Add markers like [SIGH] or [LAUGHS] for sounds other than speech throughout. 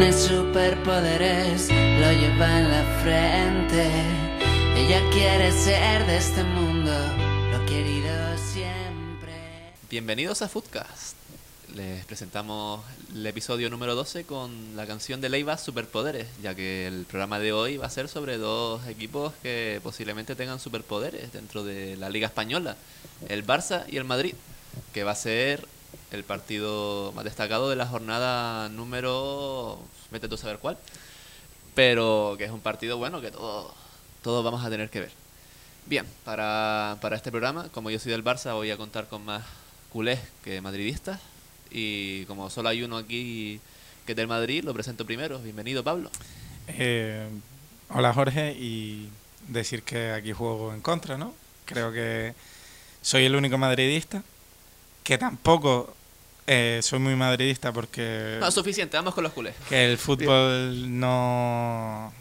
Tiene superpoderes, lo lleva en la frente. Ella quiere ser de este mundo, lo querido siempre. Bienvenidos a Foodcast. Les presentamos el episodio número 12 con la canción de Leiva Superpoderes, ya que el programa de hoy va a ser sobre dos equipos que posiblemente tengan superpoderes dentro de la Liga Española, el Barça y el Madrid, que va a ser el partido más destacado de la jornada número... vete tú a saber cuál, pero que es un partido bueno que todos todos vamos a tener que ver. Bien, para, para este programa, como yo soy del Barça, voy a contar con más culés que madridistas. Y como solo hay uno aquí que es del Madrid, lo presento primero. Bienvenido, Pablo. Eh, hola Jorge y decir que aquí juego en contra, ¿no? Creo que soy el único madridista, que tampoco eh, soy muy madridista porque No, suficiente, vamos con los culés. que el fútbol no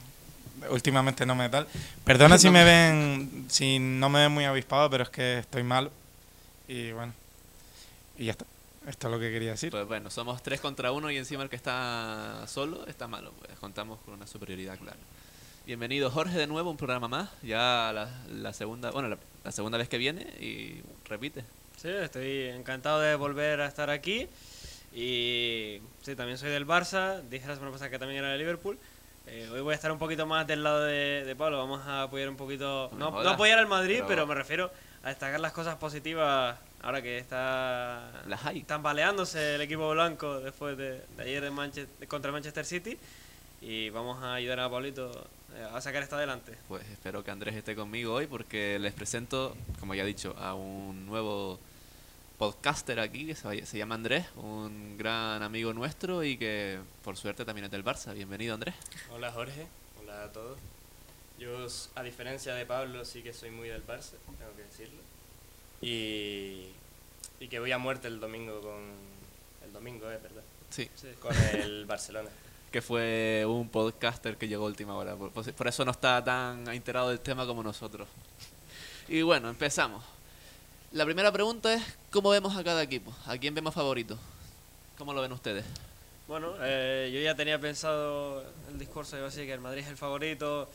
últimamente no me tal. Perdona si me ven si no me ven muy avispado, pero es que estoy malo y bueno y ya está. Esto es lo que quería decir. Pues bueno, somos tres contra uno y encima el que está solo está malo. Pues contamos con una superioridad clara. Bienvenido Jorge de nuevo, un programa más. Ya la, la segunda, bueno, la, la segunda vez que viene y repite. Sí, estoy encantado de volver a estar aquí. Y sí, también soy del Barça. Dije la semana pasada que también era de Liverpool. Eh, hoy voy a estar un poquito más del lado de, de Pablo. Vamos a apoyar un poquito. No No, jodas. no apoyar al Madrid, Pero- pero me refiero a destacar las cosas positivas ahora que está Las hay. tambaleándose el equipo blanco después de, de ayer en Manchester, contra Manchester City. Y vamos a ayudar a Pablito eh, a sacar esto adelante. Pues espero que Andrés esté conmigo hoy porque les presento, como ya he dicho, a un nuevo podcaster aquí que se, se llama Andrés, un gran amigo nuestro y que por suerte también es del Barça. Bienvenido Andrés. Hola Jorge, hola a todos. Yo, a diferencia de Pablo, sí que soy muy del Barça, tengo que decirlo. Y, y que voy a muerte el domingo con... El domingo, ¿eh? ¿Verdad? Sí, Sí. Con el [LAUGHS] Barcelona. que fue un podcaster que llegó a última hora. Por- por eso no está tan enterado del tema como nosotros. Y bueno, empezamos. La primera pregunta es, ¿cómo vemos a cada equipo? ¿A quién vemos favorito? ¿Cómo lo ven ustedes? Bueno, eh, yo ya tenía pensado el discurso, iba a decir que el Madrid es el favorito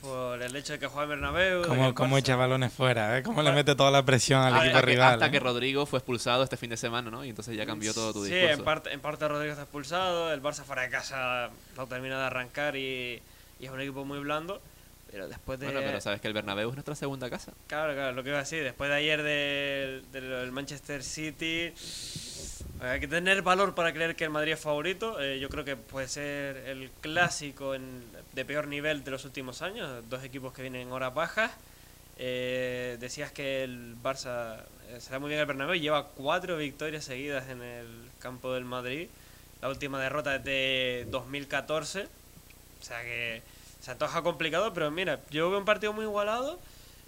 por el hecho de que juega en Bernabéu. Como, como echa balones fuera, ¿eh? Cómo le mete toda la presión al hasta equipo que, rival. hasta ¿eh? que Rodrigo fue expulsado este fin de semana, ¿no? Y entonces ya cambió todo tu Sí, discurso. en parte, en parte Rodrigo está expulsado, el Barça fuera de casa no termina de arrancar y, y es un equipo muy blando. Pero después de... Bueno, pero sabes que el Bernabéu es nuestra segunda casa. Claro, claro, lo que iba a decir, después de ayer del, del- Manchester City, hay que tener valor para creer que el Madrid es favorito. Eh, yo creo que puede ser el clásico en- de peor nivel de los últimos años, dos equipos que vienen en horas bajas. Eh, decías que el Barça eh, se da muy bien el Bernabéu, lleva cuatro victorias seguidas en el campo del Madrid. La última derrota es de 2014. O sea que se antoja complicado, pero mira, yo veo un partido muy igualado.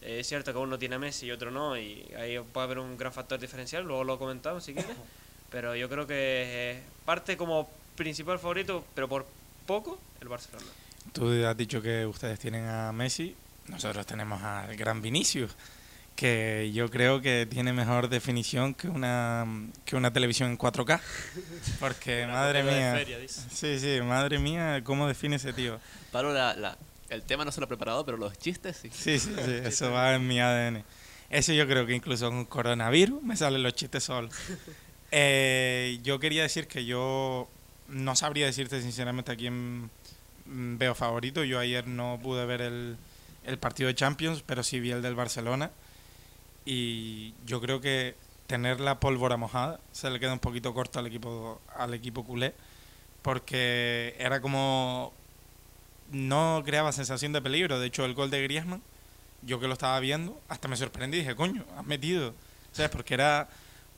Eh, es cierto que uno tiene a Messi y otro no, y ahí puede haber un gran factor diferencial, luego lo comentamos si quieres. [LAUGHS] Pero yo creo que eh, parte como principal favorito, pero por poco, el Barcelona. Tú has dicho que ustedes tienen a Messi, nosotros tenemos al gran Vinicius, que yo creo que tiene mejor definición que una, que una televisión en 4K. Porque, Una madre mía. feria, dice. Sí, sí, madre mía, ¿cómo define ese tío? Pablo, la, la- el tema no se lo ha preparado, pero los chistes sí. Sí, sí, sí, [LAUGHS] eso va en mi ADN. Eso yo creo que incluso con coronavirus me salen los chistes solos. [LAUGHS] Eh, yo quería decir que yo no sabría decirte sinceramente a quién mm, veo favorito. Yo ayer no pude ver el, el partido de Champions, pero sí vi el del Barcelona. Y yo creo que tener la pólvora mojada se le queda un poquito corto al equipo, al equipo culé, porque era como no creaba sensación de peligro. De hecho, el gol de Griezmann, yo que lo estaba viendo, hasta me sorprendí. Dije, coño, has metido. ¿Sabes? Porque era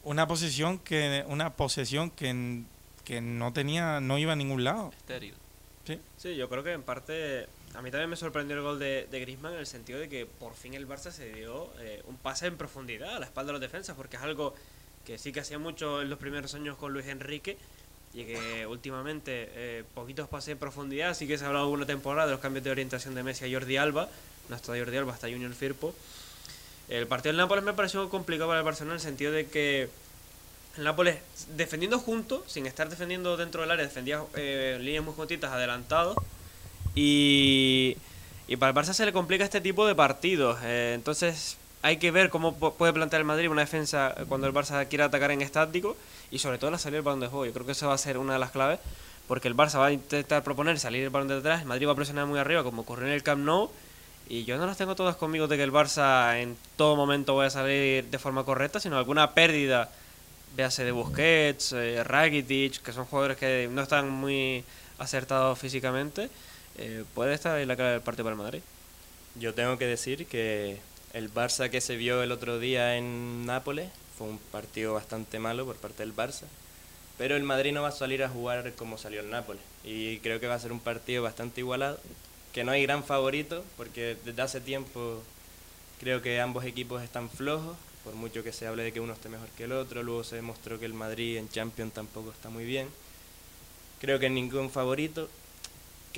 una posesión que, una posesión que, que no tenía, no iba a ningún lado. Estéril. Sí, yo creo que en parte a mí también me sorprendió el gol de, de Griezmann en el sentido de que por fin el Barça se dio eh, un pase en profundidad a la espalda de los defensas, porque es algo que sí que hacía mucho en los primeros años con Luis Enrique y que últimamente eh, poquitos pases en profundidad, sí que se ha hablado alguna temporada de los cambios de orientación de Messi a Jordi Alba, no hasta Jordi Alba, hasta Junior Firpo. El partido del Nápoles me pareció complicado para el Barcelona en el sentido de que El Nápoles defendiendo junto, sin estar defendiendo dentro del área, defendía eh, líneas muy juntitas, adelantado. Y, y para el Barça se le complica este tipo de partidos. eh, entonces hay que ver cómo pu- puede plantear el Madrid una defensa cuando el Barça quiera atacar en estático y sobre todo la salida del balón de juego. Yo creo que esa va a ser una de las claves porque el Barça va a intentar proponer salir el balón de atrás, el Madrid va a presionar muy arriba como ocurrió en el Camp Nou y yo no las tengo todas conmigo de que el Barça en todo momento vaya a salir de forma correcta, sino alguna pérdida, véase de Busquets, eh, Rakitic, que son jugadores que no están muy acertados físicamente, eh, puede estar ahí la clave del partido para el Madrid. Yo tengo que decir que el Barça que se vio el otro día en Nápoles fue un partido bastante malo por parte del Barça. Pero el Madrid no va a salir a jugar como salió el Nápoles. Y creo que va a ser un partido bastante igualado. Que no hay gran favorito, porque desde hace tiempo creo que ambos equipos están flojos. Por mucho que se hable de que uno esté mejor que el otro. Luego se demostró que el Madrid en Champions tampoco está muy bien. Creo que ningún favorito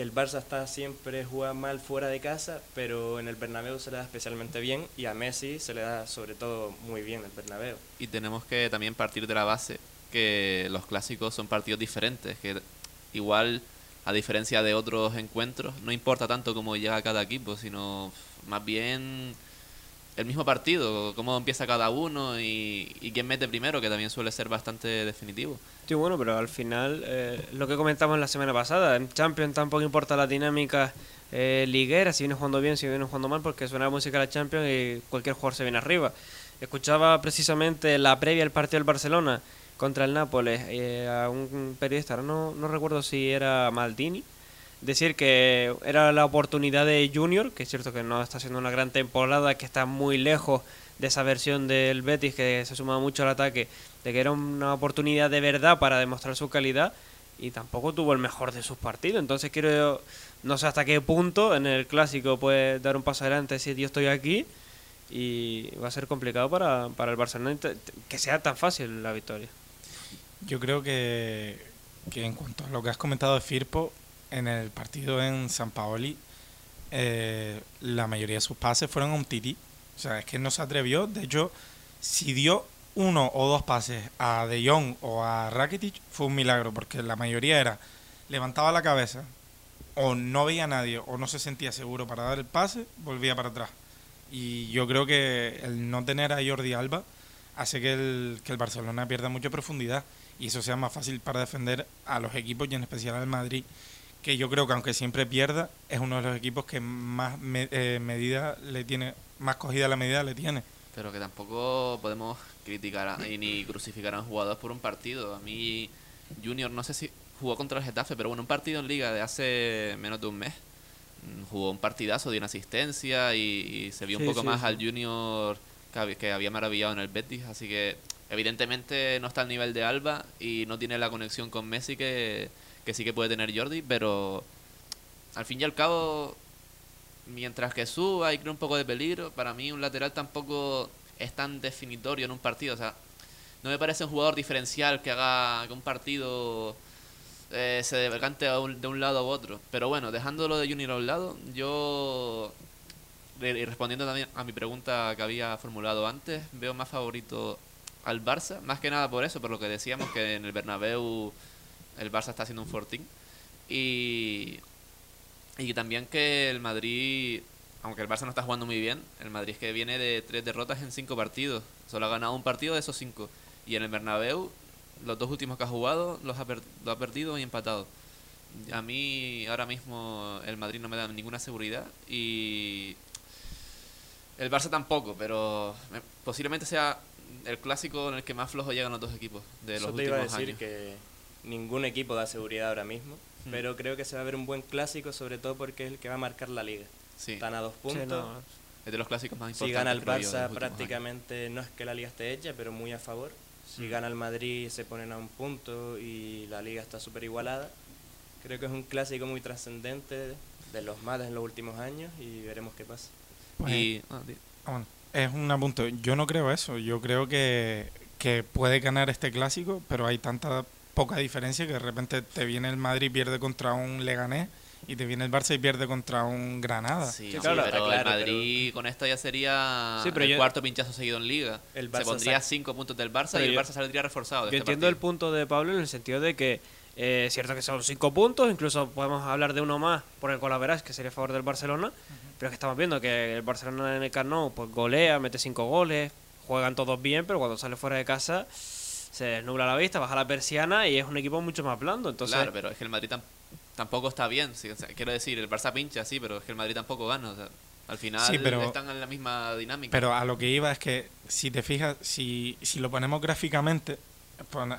que el Barça está siempre juega mal fuera de casa, pero en el Bernabéu se le da especialmente bien y a Messi se le da sobre todo muy bien el Bernabéu. Y tenemos que también partir de la base que los clásicos son partidos diferentes, que igual a diferencia de otros encuentros no importa tanto cómo llega cada equipo, sino más bien el mismo partido, cómo empieza cada uno y, y quién mete primero, que también suele ser bastante definitivo. Sí, bueno, pero al final, eh, lo que comentamos la semana pasada, en Champions tampoco importa la dinámica eh, liguera, si viene jugando bien, si viene jugando mal, porque suena la música de la Champions y cualquier jugador se viene arriba. Escuchaba precisamente la previa del partido del Barcelona contra el Nápoles eh, a un periodista, no recuerdo si era Maldini, decir que era la oportunidad de Junior, que es cierto que no está haciendo una gran temporada, que está muy lejos de esa versión del Betis que se suma mucho al ataque, de que era una oportunidad de verdad para demostrar su calidad y tampoco tuvo el mejor de sus partidos. Entonces quiero, no sé hasta qué punto en el clásico puede dar un paso adelante, decir yo estoy aquí y va a ser complicado para, para el Barcelona que sea tan fácil la victoria. Yo creo que, que en cuanto a lo que has comentado de Firpo, en el partido en San Paoli, eh, la mayoría de sus pases fueron a un tití. O sea, es que no se atrevió. De hecho, si dio uno o dos pases a De Jong o a Rakitic, fue un milagro, porque la mayoría era levantaba la cabeza, o no veía a nadie, o no se sentía seguro para dar el pase, volvía para atrás. Y yo creo que el no tener a Jordi Alba hace que el, que el Barcelona pierda mucha profundidad y eso sea más fácil para defender a los equipos y en especial al Madrid, que yo creo que aunque siempre pierda, es uno de los equipos que más me- eh, medida le tiene, más cogida la medida le tiene. Pero que tampoco podemos criticar a- y ni crucificar a un jugador por un partido. A mí, Junior, no sé si jugó contra el Getafe, pero bueno, un partido en liga de hace menos de un mes. mm, Jugó un partidazo, dio una asistencia y, y se vio un poco sí, más sí. al Junior que, que había maravillado en el Betis. Así que, evidentemente, no está al nivel de Alba y no tiene la conexión con Messi que, que sí que puede tener Jordi, pero al fin y al cabo, mientras que suba y crea un poco de peligro, para mí un lateral tampoco es tan definitorio en un partido. O sea, no me parece un jugador diferencial que haga que un partido eh, se decante de un lado a otro. Pero bueno, dejándolo de Junior a un lado, yo, y respondiendo también a mi pregunta que había formulado antes, veo más favorito al Barça, más que nada por eso, por lo que decíamos que en el Bernabéu el Barça está haciendo un fortín. Y, y también que el Madrid, aunque el Barça no está jugando muy bien, el Madrid es que viene de tres derrotas en cinco partidos. Solo ha ganado un partido de esos cinco. Y en el Bernabéu, los dos últimos que ha jugado, los ha, per- lo ha perdido y empatado. A mí ahora mismo el Madrid no me da ninguna seguridad y el Barça tampoco, pero eh, posiblemente sea el clásico en el que más flojo llegan los dos equipos de los te iba últimos a decir años. que ningún equipo da seguridad ahora mismo, Hmm. pero creo que se va a ver un buen clásico, sobre todo porque es el que va a marcar la liga. Sí, Están a dos Sí, puntos. no, es de los clásicos más Si importantes. gana el Barça años. prácticamente no es que la liga esté hecha, pero muy a favor. Si Mm. gana el Madrid se ponen a un punto y la liga está súper igualada. Creo que es un clásico muy trascendente de los más en los últimos años y veremos qué pasa. Pues, Y, ah, Ah, es un apunto. Yo no creo eso. Yo creo que, que puede ganar este clásico, pero hay tanta poca diferencia que de repente te viene el Madrid, pierde contra un Leganés y te viene el Barça y pierde contra un Granada. Sí, Sí, claro, pero claro, el Madrid con esto ya sería Sí, pero el yo- cuarto pinchazo seguido en Liga. El Se Barça pondría saca- 5 puntos del Barça Pero y el yo- Barça saldría reforzado. De Yo este entiendo el punto de Pablo en el sentido de que eh, es cierto que son cinco puntos, incluso podemos hablar de uno más por el colaveras, que sería a favor del Barcelona, pero es que estamos viendo que el Barcelona en el Camp Nou pues golea, mete cinco goles, juegan todos bien, pero cuando sale fuera de casa se desnubla la vista, baja la persiana y es un equipo mucho más blando. Entonces, Claro, pero es que el Madrid tam- tampoco está bien. sí, o sea, quiero decir, el Barça pincha, sí, pero es que el Madrid tampoco gana. o sea, al final Sí, pero- están en la misma dinámica. Pero a lo que iba es que, si te fijas, si, si lo ponemos gráficamente,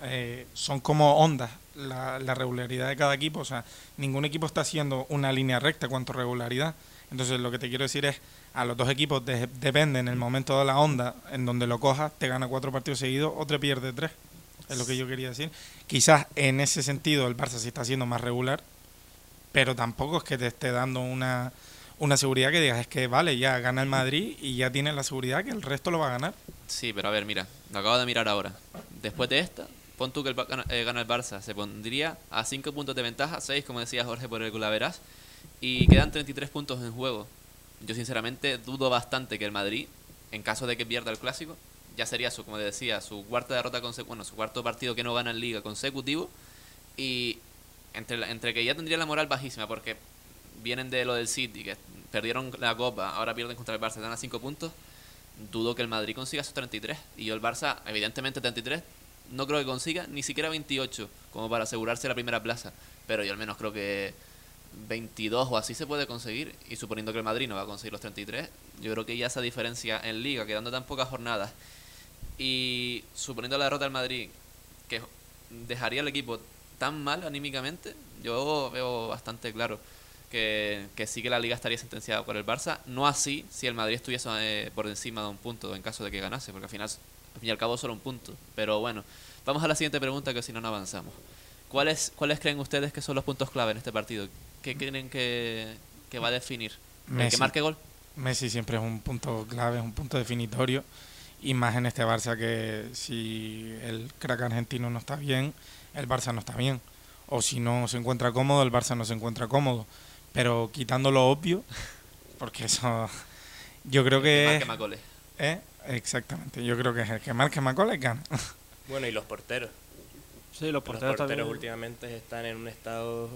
eh, son como ondas la, la regularidad de cada equipo. O sea, ningún equipo está haciendo una línea recta cuanto a regularidad. Entonces, lo que te quiero decir es, a los dos equipos de- depende en el momento de la onda, en donde lo cojas, te gana cuatro partidos seguidos o te pierde tres. Es lo que yo quería decir. Quizás en ese sentido el Barça sí está siendo más regular, pero tampoco es que te esté dando una, una seguridad que digas, es que vale, ya gana el Madrid y ya tienes la seguridad que el resto lo va a ganar. Sí, pero a ver, mira, lo acabo de mirar ahora. Después de esta, pon tú que el, eh, gana el Barça, se pondría a 5 puntos de ventaja, 6 como decía Jorge por el Gulaveras, y quedan 33 puntos en juego. Yo sinceramente dudo bastante que el Madrid, en caso de que pierda el Clásico, ya sería su, como decía, su cuarta derrota bueno, su cuarto partido que no gana en Liga consecutivo, y entre, entre que ya tendría la moral bajísima, porque vienen de lo del City, que perdieron la Copa, ahora pierden contra el Barça, están a 5 puntos, dudo que el Madrid consiga esos 33. Y yo el Barça, evidentemente 33, no creo que consiga ni siquiera 28 como para asegurarse la primera plaza. Pero yo al menos creo que 22 o así se puede conseguir. Y suponiendo que el Madrid no va a conseguir los 33, yo creo que ya esa diferencia en liga, quedando tan pocas jornadas, y suponiendo la derrota del Madrid, que dejaría al equipo tan mal anímicamente, yo veo bastante claro que, que sí que la liga estaría sentenciada por el Barça. No así si el Madrid estuviese eh, por encima de un punto en caso de que ganase, porque al final, al fin y al cabo, solo un punto. Pero bueno, vamos a la siguiente pregunta que si no, no avanzamos. ¿Cuáles, ¿Cuáles creen ustedes que son los puntos clave en este partido? ¿Qué creen que, que va a definir? ¿El que Messi. marque gol? Messi siempre es un punto clave, es un punto definitorio. Y más en este Barça que si el crack argentino no está bien, el Barça no está bien. O si no se encuentra cómodo, el Barça no se encuentra cómodo. Pero quitando lo obvio, [LAUGHS] porque eso yo creo El que que... marque es-. ¿eh? Exactamente, yo creo que es el que marque más goles gana. Bueno, y los porteros. sí, los Los porteros, porteros también. últimamente están en un estado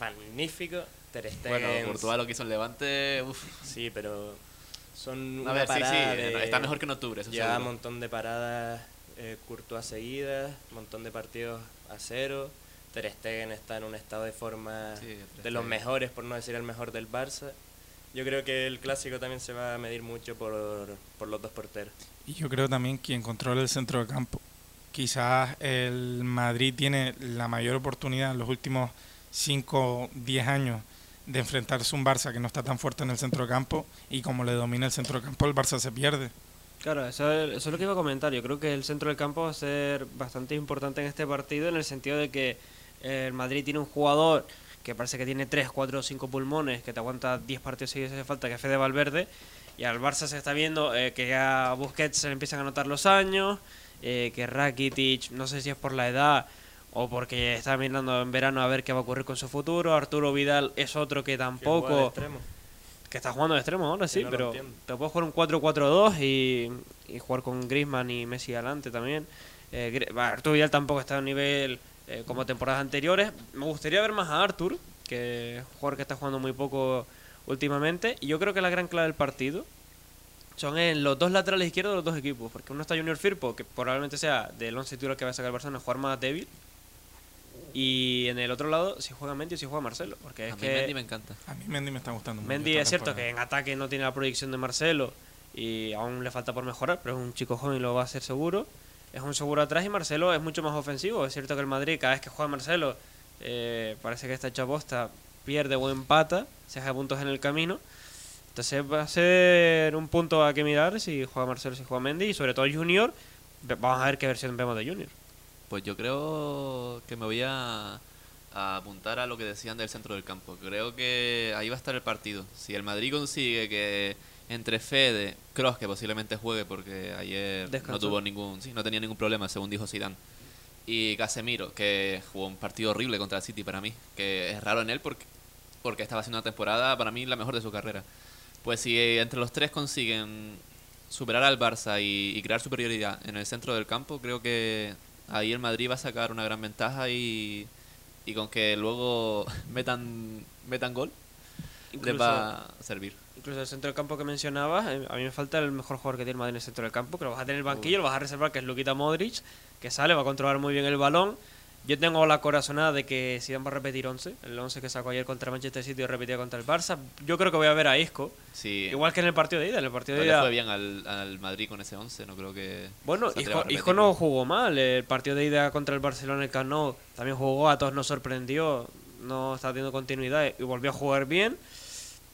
magnífico. Ter Bueno, Courtois lo que hizo en Levante, uff. Sí, pero son A una ver, sí, sí, parada eh, de- está mejor que en octubre, eso Lleva un montón de paradas eh, Courtois seguidas, un montón de partidos a cero. Ter Stegen está en un estado de forma Sí, de los mejores, por no decir el mejor del Barça. Yo creo que el clásico también se va a medir mucho por, por los dos porteros. Y yo creo también quien controla el centro de campo. Quizás el Madrid tiene la mayor oportunidad en los últimos 5 10 años de enfrentarse a un Barça que no está tan fuerte en el centro de campo y como le domina el centro de campo el Barça se pierde. Claro, eso es, eso es lo que iba a comentar. Yo creo que el centro del campo va a ser bastante importante en este partido en el sentido de que eh, el Madrid tiene un jugador que parece que tiene 3, 4 o 5 pulmones, que te aguanta 10 partidos seguidos si hace falta, que es Fede Valverde. Y al Barça se está viendo eh, que a Busquets se le empiezan a notar los años, eh, que Rakitic, no sé si es por la edad o porque está mirando en verano a ver qué va a ocurrir con su futuro. Arturo Vidal es otro que tampoco que está jugando de extremo ahora, sí, no pero te puedes jugar un 4-4-2 y, y jugar con Griezmann y Messi adelante también. Eh, Arturo Vidal tampoco está a un nivel eh, como temporadas anteriores. Me gustaría ver más a Artur, que es un jugador que está jugando muy poco últimamente. Y yo creo que la gran clave del partido son en los dos laterales izquierdos de los dos equipos. Porque uno está Junior Firpo, que probablemente sea del 11 titular que va a sacar el Barcelona, jugar más débil. Y en el otro lado, si juega Mendy o si juega Marcelo. Porque es A mí que Mendy me encanta. A mí Mendy me está gustando mucho. Mendy es cierto que en ataque no tiene la proyección de Marcelo y aún le falta por mejorar, pero es un chico joven y lo va a hacer seguro. Es un seguro atrás y Marcelo es mucho más ofensivo. Es cierto que el Madrid, cada vez que juega Marcelo, eh, parece que está hecho aposta, pierde o empata, se deja puntos en el camino. Entonces va a ser un punto a que mirar si juega Marcelo, si juega Mendy y sobre todo Junior. Vamos a ver qué versión vemos de Junior. Pues yo creo que me voy a, a apuntar a lo que decían del centro del campo. Creo que ahí va a estar el partido. Si el Madrid consigue que entre Fede, Kroos, que posiblemente juegue porque ayer no tuvo ningún, sí, no tenía ningún problema, según dijo Zidane. Y Casemiro, que jugó un partido horrible contra el City para mí, que es raro en él porque porque estaba haciendo una temporada para mí la mejor de su carrera. Pues si entre los tres consiguen superar al Barça y, y crear superioridad en el centro del campo, creo que ahí el Madrid va a sacar una gran ventaja y, y con que luego [LAUGHS] metan, metan gol, les Incluso- va a servir. Incluso el centro del campo que mencionabas, eh, a mí me falta el mejor jugador que tiene el Madrid en el centro del campo, que lo vas a tener en el banquillo, lo vas a reservar, que es Luquita Modric, que sale, va a controlar muy bien el balón. Yo tengo la corazonada de que Zidane va a repetir 11, el 11 que sacó ayer contra Manchester City y repetía contra el Barça. Yo creo que voy a ver a Isco, Sí, igual que en el partido de ida, en el partido de pero ida... fue bien al, al Madrid con ese 11, no creo que... Bueno, Isco, no jugó mal. El partido de ida contra el Barcelona el Camp Nou también jugó, a todos nos sorprendió. No está teniendo continuidad y volvió a jugar bien.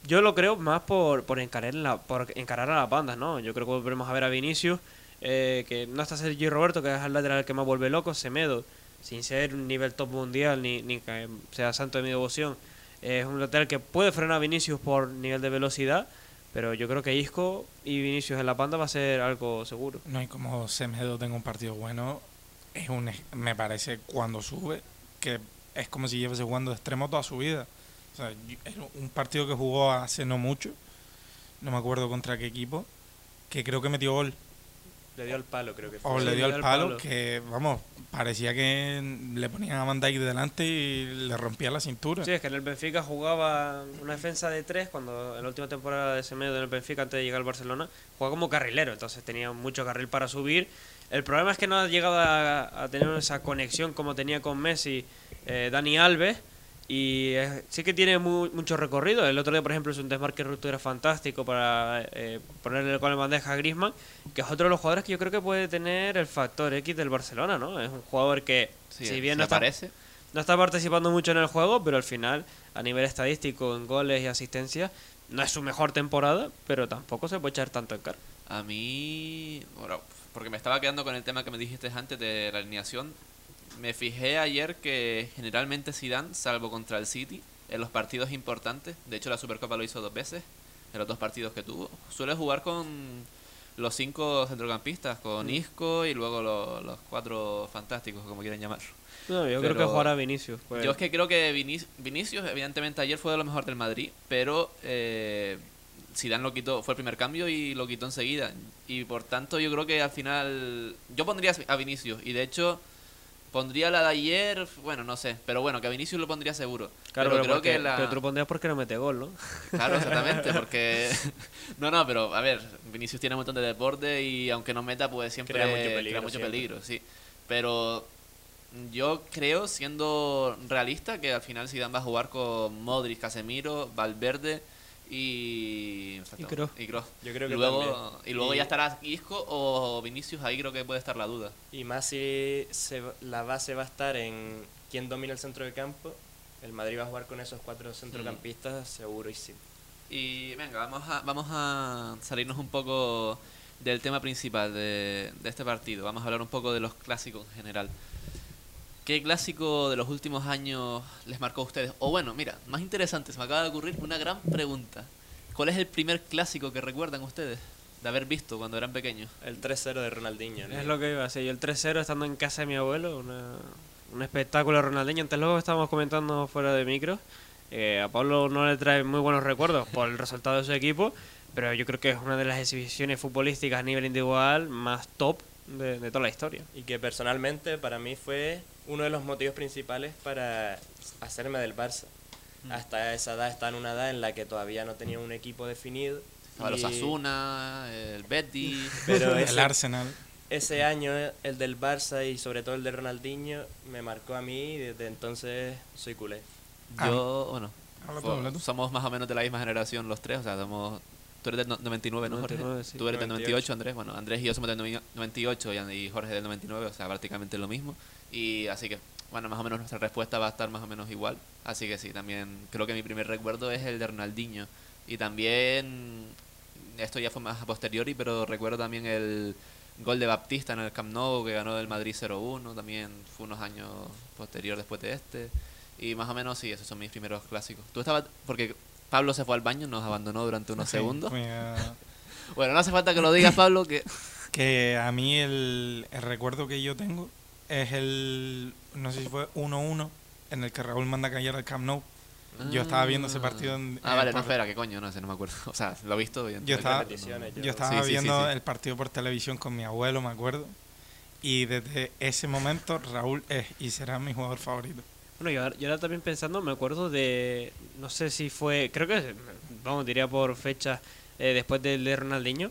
Yo lo creo más por, por, encarar, en la, por encarar a las bandas, ¿no? Yo creo que volveremos a ver a Vinicius, eh, que no está Sergio Roberto, que es el lateral que más vuelve loco, Semedo, sin ser un nivel top mundial ni, ni que sea santo de mi devoción. Es un lateral que puede frenar a Vinicius por nivel de velocidad, pero yo creo que Isco y Vinicius en la banda va a ser algo seguro. No, y como Semedo tenga un partido bueno, es un, me parece cuando sube, que es como si llevase jugando de extremo toda su vida. O sea, un partido que jugó hace no mucho, no me acuerdo contra qué equipo, que creo que metió gol. Le dio el palo, creo que fue. O le dio le el dio el palo, palo. que, vamos, parecía que le ponían a Van Dijk delante y le rompía la cintura. Sí, es que en el Benfica jugaba una defensa de tres cuando en la última temporada de Semedo en el Benfica antes de llegar al Barcelona jugaba como carrilero, entonces tenía mucho carril para subir. El problema es que no ha llegado a, a tener esa conexión como tenía con Messi eh, Dani Alves y eh, sí que tiene mu- mucho recorrido. El otro día, por ejemplo, es un desmarque de ruptura fantástico para eh, ponerle con el bandeja a Griezmann, que es otro de los jugadores que yo creo que puede tener el factor X del Barcelona, ¿no? Es un jugador que, Sí, si bien no está, no está participando mucho en el juego, pero al final, a nivel estadístico, en goles y asistencias, no es su mejor temporada, pero tampoco se puede echar tanto en cara. A mí, bueno, porque me estaba quedando con el tema que me dijiste antes de la alineación, me fijé ayer que generalmente Zidane, salvo contra el City, en los partidos importantes, de hecho la Supercopa lo hizo dos veces, en los dos partidos que tuvo, suele jugar con los cinco centrocampistas, con Isco y luego lo- los cuatro fantásticos, como quieren llamar. No, yo creo que jugará Vinicius. pues. Yo es que creo que Vinic- Vinicius, evidentemente, ayer fue de lo mejor del Madrid, pero eh, Zidane lo quitó, fue el primer cambio y lo quitó enseguida. Y por tanto, yo creo que al final. Yo pondría a Vinicius, y de hecho, pondría la de ayer, bueno, no sé, pero bueno, que a Vinicius lo pondría seguro. Claro, pero pero, creo porque, que la. pero tú lo pondrías porque no mete gol, ¿no? Claro, exactamente, [LAUGHS] porque... [LAUGHS] No, no, pero a ver, Vinicius tiene un montón de deporte y aunque no meta, pues siempre Crea mucho peligro, crea mucho siempre. peligro, sí. Pero yo creo, siendo realista, que al final Zidane va a jugar con Modric, Casemiro, Valverde y... Y. Yo creo y que luego, también. y luego Y- ya estará Isco o Vinicius, ahí creo que puede estar la duda. Y más si se- la base va a estar en quién domina el centro del campo. El Madrid va a jugar con esos cuatro centrocampistas, seguro y sí. Y venga, vamos a, vamos a salirnos un poco del tema principal de, de este partido. Vamos a hablar un poco de los clásicos en general. ¿Qué clásico de los últimos años les marcó a ustedes? O bueno, mira, más interesante, se me acaba de ocurrir una gran pregunta. ¿Cuál es el primer clásico que recuerdan ustedes de haber visto cuando eran pequeños? El 3-0 de Ronaldinho. ¿no? Es lo que iba a decir. Yo el 3-0 estando en casa de mi abuelo, una- un espectáculo de Ronaldinho. Antes luego estábamos comentando fuera de micro. eh, a Pablo no le trae muy buenos recuerdos por el resultado de su equipo, pero yo creo que es una de las exhibiciones futbolísticas a nivel individual más top de, de toda la historia. Y que personalmente para mí fue uno de los motivos principales para hacerme del Barça. Mm. Hasta esa edad estaba en una edad en la que todavía no tenía un equipo definido. Estaba los Asuna, el Betis. [LAUGHS] Pero el ese, Arsenal. ese año, el del Barça y sobre todo el de Ronaldinho, me marcó a mí y desde entonces soy culé. Ah. Yo, bueno, fue- habla tú. somos más o menos de la misma generación los tres, o sea, somos... Tú eres del no- 99, ¿no, Jorge? 99, sí. Tú eres del 98. 98, Andrés. Bueno, Andrés y yo somos del novi- 98 y And- y Jorge del 99, o sea, prácticamente lo mismo. Y así que, bueno, más o menos nuestra respuesta va a estar más o menos igual. Así que sí, también creo que mi primer recuerdo es el de Ronaldinho. Y también, esto ya fue más a posteriori, pero recuerdo también el gol de Baptista en el Camp Nou que ganó el Madrid 0-1, también fue unos años posterior después de este. Y más o menos sí, esos son mis primeros clásicos. Tú estabas, porque Pablo se fue al baño, nos abandonó durante unos Sí, segundos. fui a- [LAUGHS] Bueno, no hace falta que lo digas, Pablo, que... [LAUGHS] Que a mí el, el recuerdo que yo tengo es el, no sé si fue 1-1, en el que Raúl manda a callar al Camp Nou. Yo estaba viendo ese partido en- Ah, eh, vale, no, espera, qué coño, no sé, no me acuerdo. [LAUGHS] O sea, lo he visto bien. Yo estaba, yo- yo estaba Sí, sí, sí, viendo sí. el partido por televisión con mi abuelo, me acuerdo. Y desde ese momento Raúl es y será mi jugador favorito. Bueno, yo, ahora- yo ahora también pensando, me acuerdo de. No sé si fue. Creo que. Vamos, diría por fecha. eh, después del de Ronaldinho.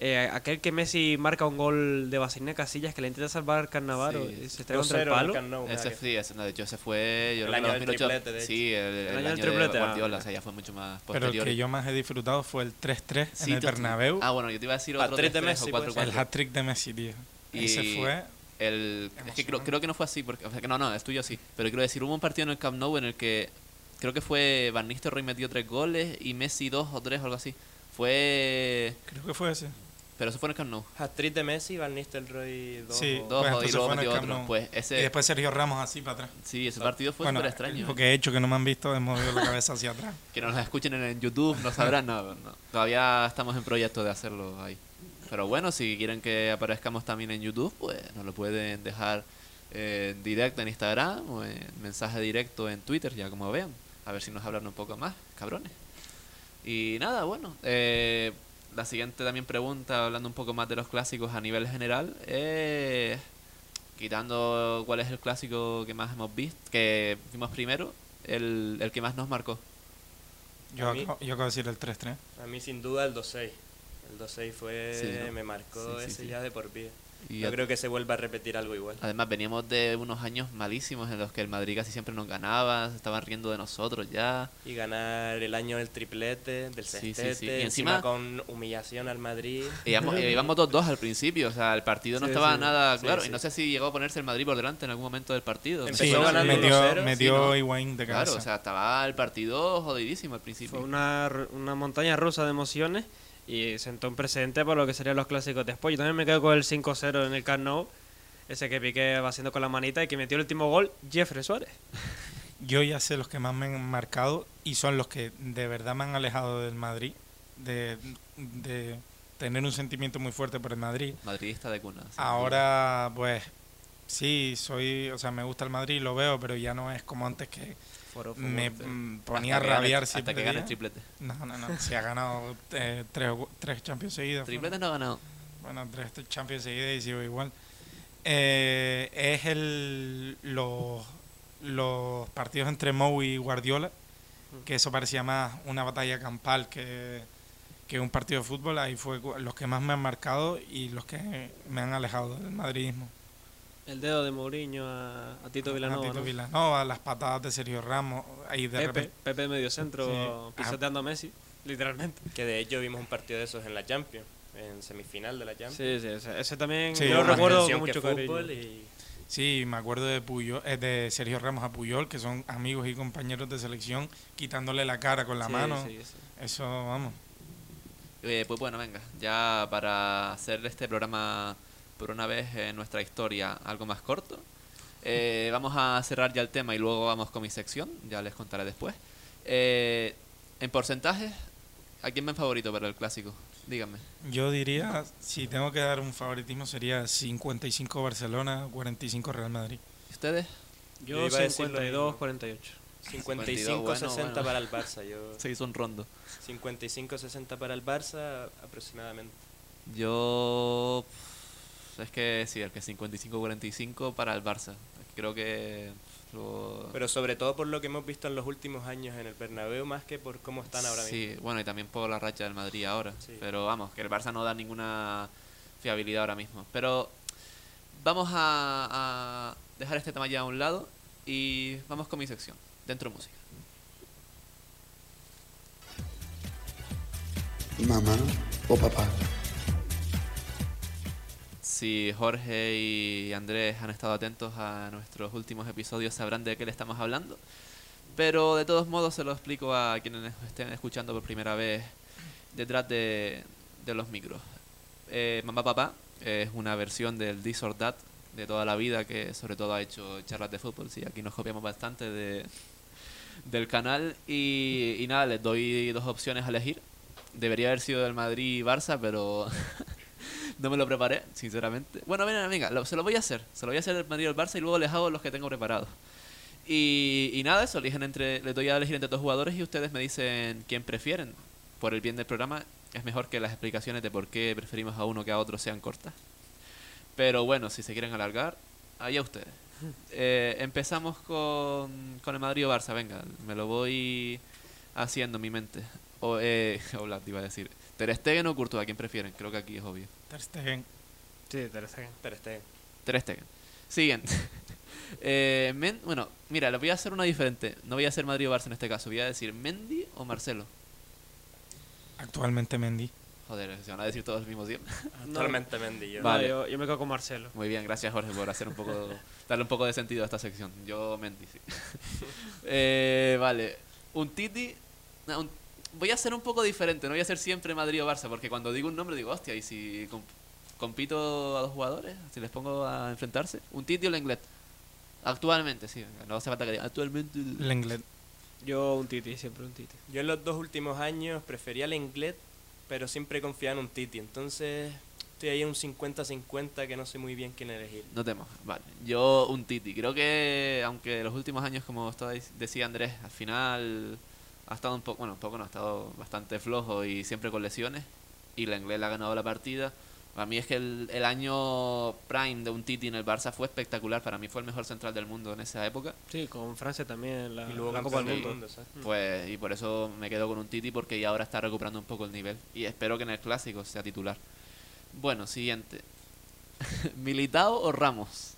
eh, aquel que Messi marca un gol de Vaselina Casillas que le intenta salvar Cannavaro Sí, y se estrella contra el 2-0 en palo. Ese que- sí, ese, no, de hecho ese fue yo El creo año del 2008. triplete, de. Sí, el, el año año, del de triplete, ah, o sea, ya fue mucho más Pero el posterior. que yo más he disfrutado fue el 3-3 Sí, en el Bernabéu. Ah, bueno, yo te iba a decir otro Hat-trick de 3-3 Messi, o puede 4-4. el hat-trick de Messi, tío. Y- Ese fue... El, es que creo, creo que no fue así, porque, o sea, que no, no, es tuyo sí. Pero quiero decir, hubo un partido en el Camp Nou en el que creo que fue Van Nistelrooy metió tres goles y Messi dos o tres o algo así. Fue... Creo que fue ese. Pero eso fue en el Camp Nou. Hat-trick de Messi, Van Nistelrooy 2. Sí. Dos Pues y luego metió otro. Pues Y ese... después Sergio Ramos así para atrás. Sí, ese partido fue bueno, súper extraño. lo que he hecho que no me han visto es movido la cabeza hacia atrás. [LAUGHS] Que nos escuchen en, en YouTube no sabrán nada. no. Todavía estamos en proyecto de hacerlo ahí. Pero bueno, si quieren que aparezcamos también en YouTube, pues nos lo pueden dejar eh, en directo en Instagram o en mensaje directo en Twitter, ya como vean. A ver si nos hablan un poco más, cabrones. Y nada, bueno. eh, la siguiente también pregunta, hablando un poco más de los clásicos a nivel general, es quitando cuál es el clásico que más hemos visto, que vimos primero, el, el que más nos marcó. Yo mí- yo acabo de decir el 3-3. A mí sin duda el 2-6. El 2-6 fue... Sí, ¿no? Me marcó Sí, sí, ese sí. ya de por vida. Y Yo creo que se vuelva a repetir algo igual. Además, veníamos de unos años malísimos en los que el Madrid casi siempre nos ganaba, se estaban riendo de nosotros ya. Y ganar el año del triplete, del Sí, sí, sí. sextete, Y encima, encima- con humillación al Madrid. Íbamos, eh, íbamos 2-2 al principio, o sea, el partido no Sí, estaba sí. nada Sí, claro. sí. Y no sé si llegó a ponerse el Madrid por delante en algún momento del partido. Empezó Sí, ganando metió, 1-0, metió sí. Higuaín de cabeza. Claro, o sea, estaba el partido jodidísimo al principio. Fue una, r- una montaña rusa de emociones y sentó un precedente para lo que serían los clásicos después. Yo también me quedo con el 5-0 en el Camp Nou, ese que Piqué va haciendo con la manita y que metió el último gol Jeffrey Suárez. [LAUGHS] Yo ya sé los que más me han marcado y son los que de verdad me han alejado del Madrid, de, de tener un sentimiento muy fuerte por el Madrid. Madridista de cuna. Ahora, pues, sí, soy, o sea, me gusta el Madrid, lo veo, pero ya no es como antes que Me mm, ponía a Hasta rabiar Hasta siempre. que gane triplete. No, no, no, si ha ganado eh, tres, tres Champions seguidas. fue. Triplete no ha ganado. Bueno, tres Champions seguidas y sigo igual. Eh, es el los, los partidos entre Mou y Guardiola, que eso parecía más una batalla campal que, que un partido de fútbol. Ahí fue los que más me han marcado y los que me han alejado del madridismo. El dedo de Mourinho a, a Tito Villanova. A Tito ¿no? Villanova, las patadas de Sergio Ramos. Ahí de Pepe, repente. Pepe de medio centro Sí. pisoteando a Messi, literalmente. Que de hecho vimos un partido de esos en la Champions, en semifinal de la Champions. Sí, sí, ese, ese también Sí, yo lo recuerdo Atención con que mucho fútbol cariño. y Sí, me acuerdo de Puyol, eh, de Sergio Ramos a Puyol, que son amigos y compañeros de selección, quitándole la cara con la Sí, mano. sí, sí. Eso, vamos. Eh, pues bueno, venga, ya para hacer este programa por una vez en nuestra historia algo más corto, eh, vamos a cerrar ya el tema y luego vamos con mi sección, ya les contaré después. Eh, en porcentajes, ¿a quién ven favorito para el clásico? Díganme. Yo diría, si tengo que dar un favoritismo, sería 55 Barcelona, 45 Real Madrid. ¿Y ustedes? Yo Yo iba a decir lo 52, mismo. 48. 55-60 bueno, bueno. para el Barça. Yo [LAUGHS] Se hizo un rondo. 55-60 para el Barça aproximadamente. Yo... Es que sí, el que 55-45 para el Barça. Creo que... lo- Pero sobre todo por lo que hemos visto en los últimos años en el Bernabéu, más que por cómo están ahora sí, mismo. bueno, y también por la racha del Madrid ahora. Sí. Pero vamos, que el Barça no da ninguna fiabilidad ahora mismo. Pero vamos a, a dejar este tema ya a un lado y vamos con mi sección, Dentro Música. mamá o papá. Si Jorge y Andrés han estado atentos a nuestros últimos episodios sabrán de qué le estamos hablando. Pero de todos modos se lo explico a quienes estén escuchando por primera vez detrás de, los micros. Eh, Mamá Papá es una versión del This de toda la vida que sobre todo ha hecho charlas de fútbol. Sí, aquí nos copiamos bastante de, del canal. Y, y nada, les doy dos opciones a elegir. Debería haber sido del Madrid y Barça, pero [LAUGHS] [LAUGHS] no me lo preparé, sinceramente. Bueno, venga, venga, lo- se lo voy a hacer. Se lo voy a hacer del Madrid el Barça y luego les hago los que tengo preparados. Y, y nada, eso, eligen entre, les doy a elegir entre dos jugadores y ustedes me dicen quién prefieren. Por el bien del programa, es mejor que las explicaciones de por qué preferimos a uno que a otro sean cortas. Pero bueno, si se quieren alargar, allá ustedes. [LAUGHS] Eh, empezamos con, con el Madrid o Barça, venga, me lo voy haciendo en mi mente. O, eh, [LAUGHS] hola, te iba a decir. ¿Ter Stegen o Courtois? ¿Quién prefieren? Creo que aquí es obvio. Ter Stegen. Sí, Ter Stegen. Ter Stegen. Ter Stegen. Siguiente. [LAUGHS] Eh, Men- bueno, mira, le voy a hacer una diferente. No voy a hacer Madrid o Barça en este caso. Voy a decir Mendy o Marcelo. Actualmente Mendy. Joder, se van a decir todos al mismo tiempo. [LAUGHS] Actualmente Mendy. yo. No, Vale. yo, yo me quedo con Marcelo. Muy bien, gracias Jorge por hacer un poco, darle un poco de sentido a esta sección. Yo Mendy, sí. [LAUGHS] Eh, vale, un Titi. un- voy a ser un poco diferente. No voy a ser siempre Madrid o Barça, porque cuando digo un nombre digo, hostia, y si comp- compito a dos jugadores, si les pongo a enfrentarse, un Titi o Lenglet. Actualmente, sí, no hace falta que diga actualmente. Lenglet. Yo un Titi, siempre un Titi. Yo en los dos últimos años prefería el Englet, pero siempre confiaba en un Titi. Entonces estoy ahí en un 50-50 que no sé muy bien quién elegir. No te mojas, vale. Yo un Titi. Creo que, aunque los últimos años, como decía Andrés, al final ha estado un poco, bueno, un poco no, ha estado bastante flojo y siempre con lesiones. Y la inglés le ha ganado la partida. Para mí es que el, el año prime de un Titi en el Barça fue espectacular. Para mí fue el mejor central del mundo en esa época. Sí, con Francia también la, y luego la Copa del Mundo. mundo, ¿sabes? Pues, y por eso me quedo con un Titi porque ya ahora está recuperando un poco el nivel. Y espero que en el clásico sea titular. Bueno, siguiente. [LAUGHS] ¿Militao o Ramos?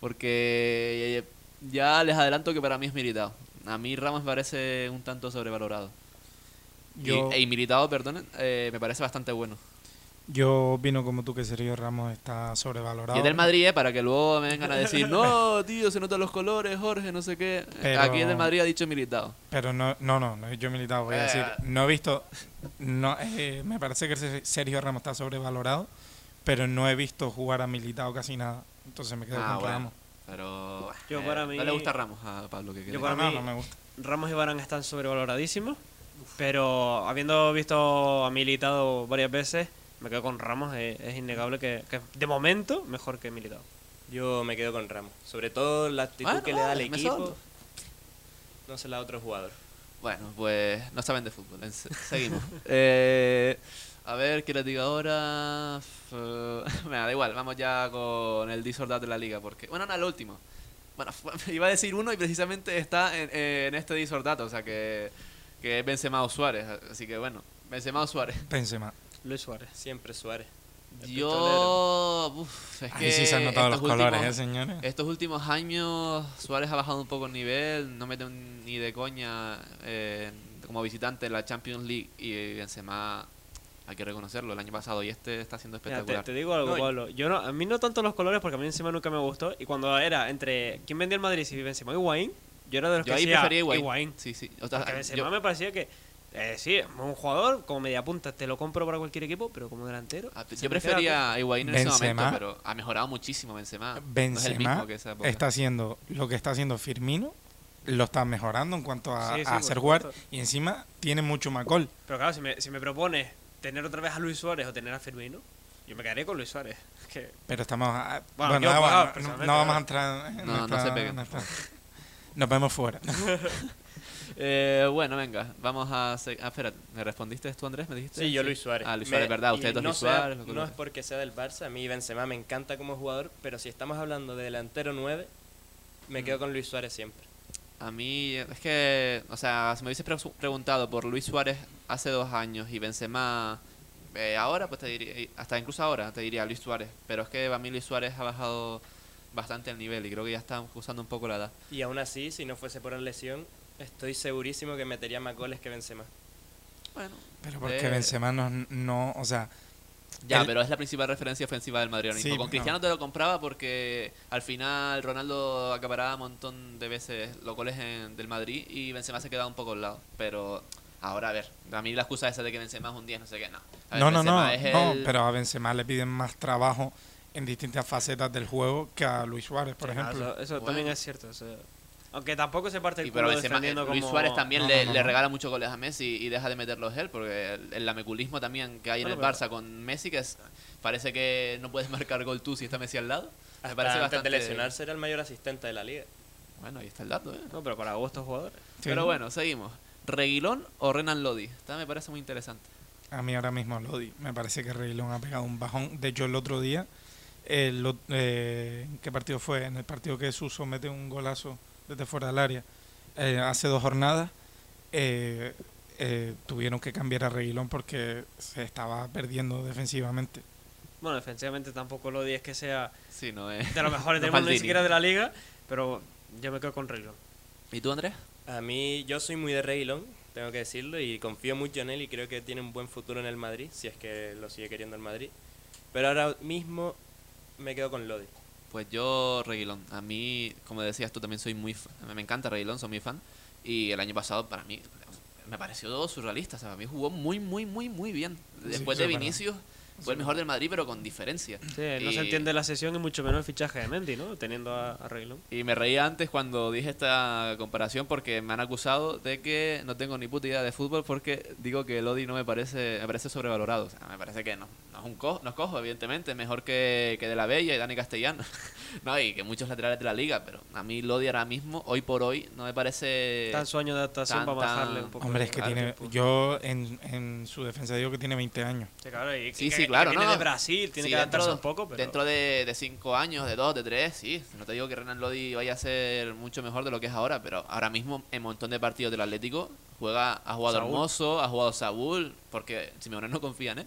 Porque ya les adelanto que para mí es Militao. A mí Ramos me parece un tanto sobrevalorado. Yo, Y, y Militao, perdonen, eh, me parece bastante bueno. yo opino como tú que Sergio Ramos está sobrevalorado. Y es del Madrid, eh, para que luego me vengan a decir, no, tío, se notan los colores, Jorge, no sé qué. Pero- Aquí es del Madrid ha dicho Militao. Pero no, no, no, no, yo militado, voy a Eh. decir, no he visto, no, eh, me parece que Ser- Sergio Ramos está sobrevalorado, pero no he visto jugar a militado casi nada, entonces me quedo Ah, con bueno. Ramos. Pero Yo eh, para mí- no le gusta Ramos a Pablo que Yo para mí- no me gusta. Ramos y Varane están sobrevaloradísimos. Pero habiendo visto a Militado varias veces, me quedo con Ramos. Es, es innegable que, que de momento mejor que Militado. Yo me quedo con Ramos. Sobre todo la actitud Bueno, que le da al equipo. No se la da otro jugador. Bueno, pues no saben de fútbol. Seguimos. [LAUGHS] Eh, a ver, ¿qué les digo ahora? Venga, [LAUGHS] da igual, vamos ya con el disordat de la liga. porque Bueno, no, el último. Bueno, [LAUGHS] iba a decir uno y precisamente está en, en este disordato, o sea que, que es Benzema o Suárez. Así que bueno, Benzema o Suárez. Benzema. Luis Suárez. Siempre Suárez. El Yo... uf, es que Ahí sí se han notado los estos colores, últimos- ¿eh, señores? Estos últimos años Suárez ha bajado un poco el nivel, no mete un- ni de coña eh, como visitante en la Champions League y Benzema hay que reconocerlo, el año pasado y este está siendo Mira, te, espectacular. te digo algo, No, Pablo. Yo no, a mí no tanto los colores, porque a mí encima nunca me gustó. Y cuando era entre quién vendía el Madrid, si Benzema y Higuaín, yo era de los Yo que ahí decía prefería Higuaín. Higuaín. Sí, sí. O sea, Porque Benzema yo- me parecía que, eh, sí, es un jugador como media punta, te lo compro para cualquier equipo, pero como delantero. ah, yo prefería a Higuaín en ese Benzema- momento, pero ha mejorado muchísimo Benzema. no es el Benzema mismo que esa época. está haciendo lo que está haciendo Firmino, lo está mejorando en cuanto a, Sí, sí, a por hacer jugar y encima tiene mucho macol. Pero claro, si me, si me propones tener otra vez a Luis Suárez o tener a Firmino, yo me quedaré con Luis Suárez. [LAUGHS] Es que Pero estamos. a- Bueno, no- no, vamos a entrar en No, no nuestra- se peguen. nuestra- Nos vemos fuera. [LAUGHS] Eh, bueno, venga, vamos a... Ah, espérate, ¿me respondiste tú, Andrés? ¿Me dijiste? Sí, yo Luis Suárez. Ah, Luis Me- Suárez, ¿verdad? dos no Luis Suárez. No es porque sea del Barça, a mí Benzema me encanta como jugador, pero si estamos hablando de delantero 9, me Mm. quedo con Luis Suárez siempre. A mí, es que, o sea, si me hubieses pre- preguntado por Luis Suárez hace dos años y Benzema eh, ahora, pues te diría, hasta incluso ahora te diría Luis Suárez. Pero es que para mí Luis Suárez ha bajado bastante el nivel y creo que ya está usando un poco la edad. Y aún así, si no fuese por la lesión, estoy segurísimo que metería más goles que Benzema. Bueno, Pero porque Eh. Benzema no, no, o sea, ya, El- pero es la principal referencia ofensiva del Madrid ahora mismo. Sí, Con no. Cristiano te lo compraba porque al final Ronaldo acaparaba un montón de veces los goles en- del Madrid y Benzema se quedaba un poco al lado. Pero ahora, a ver, a mí la excusa esa de que Benzema es un 10, no sé qué, no. A ver, no, no, no, Benzema es no, el- pero a Benzema le piden más trabajo en distintas facetas del juego que a Luis Suárez, por Sí, ejemplo. Eso, eso Bueno. también es cierto. eso- Aunque tampoco se parte el Y pero culo Benzema- defendiendo Luis como... Suárez también No, le, no, no, le no. regala muchos goles a Messi y deja de meterlos él, porque el, el lameculismo también que hay en el pero- Barça con Messi, que es, parece que no puedes marcar gol tú si está Messi al lado. Me Hasta parece antes bastante... de lesionarse era el mayor asistente de la liga. Bueno, ahí está el dato, ¿eh? No, pero para gustos jugadores. Sí. Pero bueno, seguimos. ¿Reguilón o Renan Lodi? Esta me parece muy interesante. A mí ahora mismo Lodi. Me parece que Reguilón ha pegado un bajón. De hecho, el otro día, el eh, ¿en qué partido fue? En el partido que Suso mete un golazo desde fuera del área. eh, hace dos jornadas eh, eh, tuvieron que cambiar a Reguilón porque se estaba perdiendo defensivamente. Bueno, defensivamente tampoco lo es que sea Sí, no es. de los mejores [LAUGHS] del No mundo, ni siquiera de la liga, pero yo me quedo con Reguilón. ¿Y tú, Andrés? A mí, yo soy muy de Reguilón, tengo que decirlo, y confío mucho en él y creo que tiene un buen futuro en el Madrid, si es que lo sigue queriendo el Madrid. Pero ahora mismo me quedo con Lodi. Pues yo, Reguilón. A mí, como decías tú, también soy muy fan. Me encanta Reguilón, soy muy fan. Y el año pasado, para mí, me pareció surrealista. O sea, para mí jugó muy, muy, muy, muy bien. Después Sí, de. Vinicius, fue el mejor del Madrid, pero con diferencia. Sí, no Y- se entiende la sesión y mucho menos el fichaje de Mendy, ¿no? Teniendo a, a Reguilón. Y me reía antes cuando dije esta comparación porque me han acusado de que no tengo ni puta idea de fútbol porque digo que Lodi no me parece me parece sobrevalorado. O sea, me parece que no, no un cojo, no cojo, evidentemente, mejor que, que De La Bella y Dani Castellano. [LAUGHS] no, y que muchos laterales de la liga, pero a mí Lodi ahora mismo, hoy por hoy, no me parece... Está en su año de adaptación tan- para bajarle tan- un poco. Hombre, es que tiene. tiempo. Yo en, en su defensa digo que tiene 20 años. Sí, claro, y, Sí, y sí, que- y claro, que viene no. de Brasil, tiene Sí, que adaptarse dentro- un poco, pero... Dentro de, de cinco años, de dos, de tres, sí. No te digo que Renan Lodi vaya a ser mucho mejor de lo que es ahora, pero ahora mismo en montón de partidos del Atlético juega, ha jugado Saúl. Hermoso, ha jugado Saúl, porque Simeone no confía en él.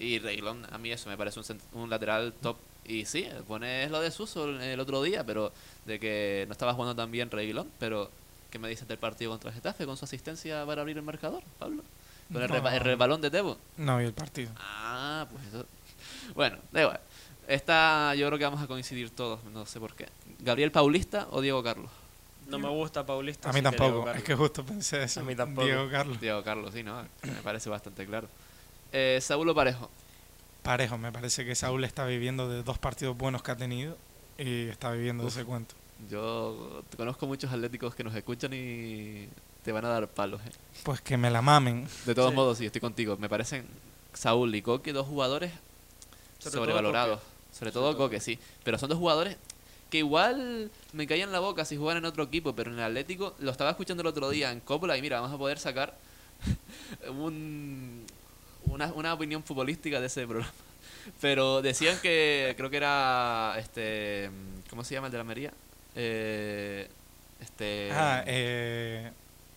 Y Reguilón, a mí eso me parece un, cent- un lateral top. Y sí, pones lo de Suso el, el otro día, pero de que no estaba jugando tan bien Reguilón, pero ¿qué me dices del partido contra Getafe con su asistencia para abrir el marcador, Pablo? Con el, No. reba- el rebalón de Tebo. No vi el partido. Ah, pues eso. [LAUGHS] Bueno, da igual. Esta yo creo que vamos a coincidir todos, no sé por qué. ¿Gabriel Paulista o Diego Carlos? No me gusta Paulista. A mí que tampoco. Es que justo pensé eso. A mí tampoco. Diego Carlos. Diego Carlos, sí, ¿no? Me parece bastante claro. Eh, Saulo Parejo. Parejo, me parece que Saúl está viviendo de dos partidos buenos que ha tenido y está viviendo de Uf. ese cuento. Yo conozco muchos atléticos que nos escuchan y te van a dar palos. ¿eh? Pues que me la mamen. De todos Sí. modos, sí, estoy contigo. Me parecen Saúl y Coque dos jugadores Sobre todo sobrevalorados. Coque. Sobre todo todo Coque, sí. Pero son dos jugadores que igual me caían la boca si jugaran en otro equipo, pero en el Atlético lo estaba escuchando el otro día en Coppola y mira, vamos a poder sacar [LAUGHS] un, una, una opinión futbolística de ese programa. [LAUGHS] Pero decían que creo que era este ¿cómo se llama el de la Almería? Eh, este Ah, eh.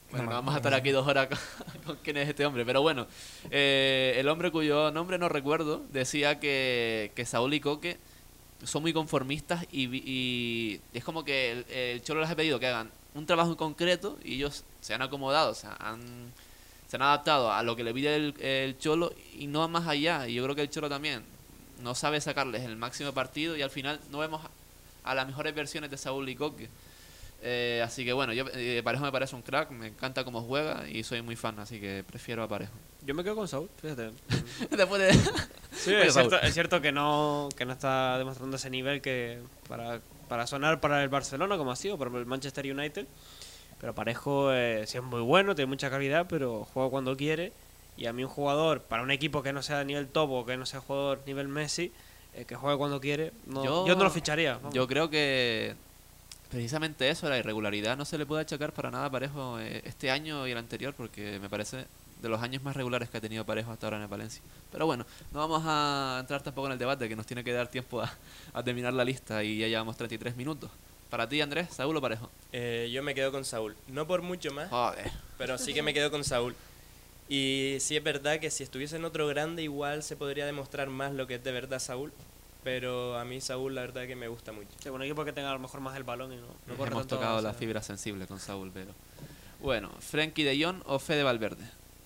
bueno, no vamos a estar aquí dos horas con, [LAUGHS] con quién es este hombre, pero bueno, eh, el hombre cuyo nombre no recuerdo decía que, que Saúl y Coque son muy conformistas y, y es como que el, el Cholo les ha pedido que hagan un trabajo en concreto y ellos se han acomodado, o sea, han, se han adaptado a lo que le pide el, el Cholo y no más allá. Y yo creo que el Cholo también no sabe sacarles el máximo partido y al final no vemos a, las mejores versiones de Saúl y Coque. Eh, así que bueno, yo eh, Parejo me parece un crack, me encanta cómo juega y soy muy fan, así que prefiero a Parejo. Yo me quedo con Saúl, fíjate. [LAUGHS] Después de... Sí, es cierto, es cierto que no que no está demostrando ese nivel que para, para sonar para el Barcelona como ha sido, por el Manchester United. Pero Parejo eh, sí es muy bueno, tiene mucha calidad, pero juega cuando quiere. Y a mí un jugador, para un equipo que no sea nivel top o que no sea jugador nivel Messi, eh, que juegue cuando quiere, no, Yo- yo, no lo ficharía. vamos. Yo creo que precisamente eso, la irregularidad, no se le puede achacar para nada a Parejo eh, este año y el anterior, porque me parece de los años más regulares que ha tenido Parejo hasta ahora en el Valencia. Pero bueno, no vamos a entrar tampoco en el debate, que nos tiene que dar tiempo a, a terminar la lista y ya llevamos 33 minutos. Para ti, Andrés, Saúl o Parejo. Eh, yo me quedo con Saúl. No por mucho más, Joder. pero sí que me quedo con Saúl. Y sí es verdad que si estuviese en otro grande igual se podría demostrar más lo que es de verdad Saúl. Pero a mí Saúl la verdad que me gusta mucho. Sí, un equipo que tenga a lo mejor más el balón y no, no corre Hemos tanto tocado hacia- la fibra sensible con Saúl, pero... Bueno, Frenkie de Jong o Fede Valverde.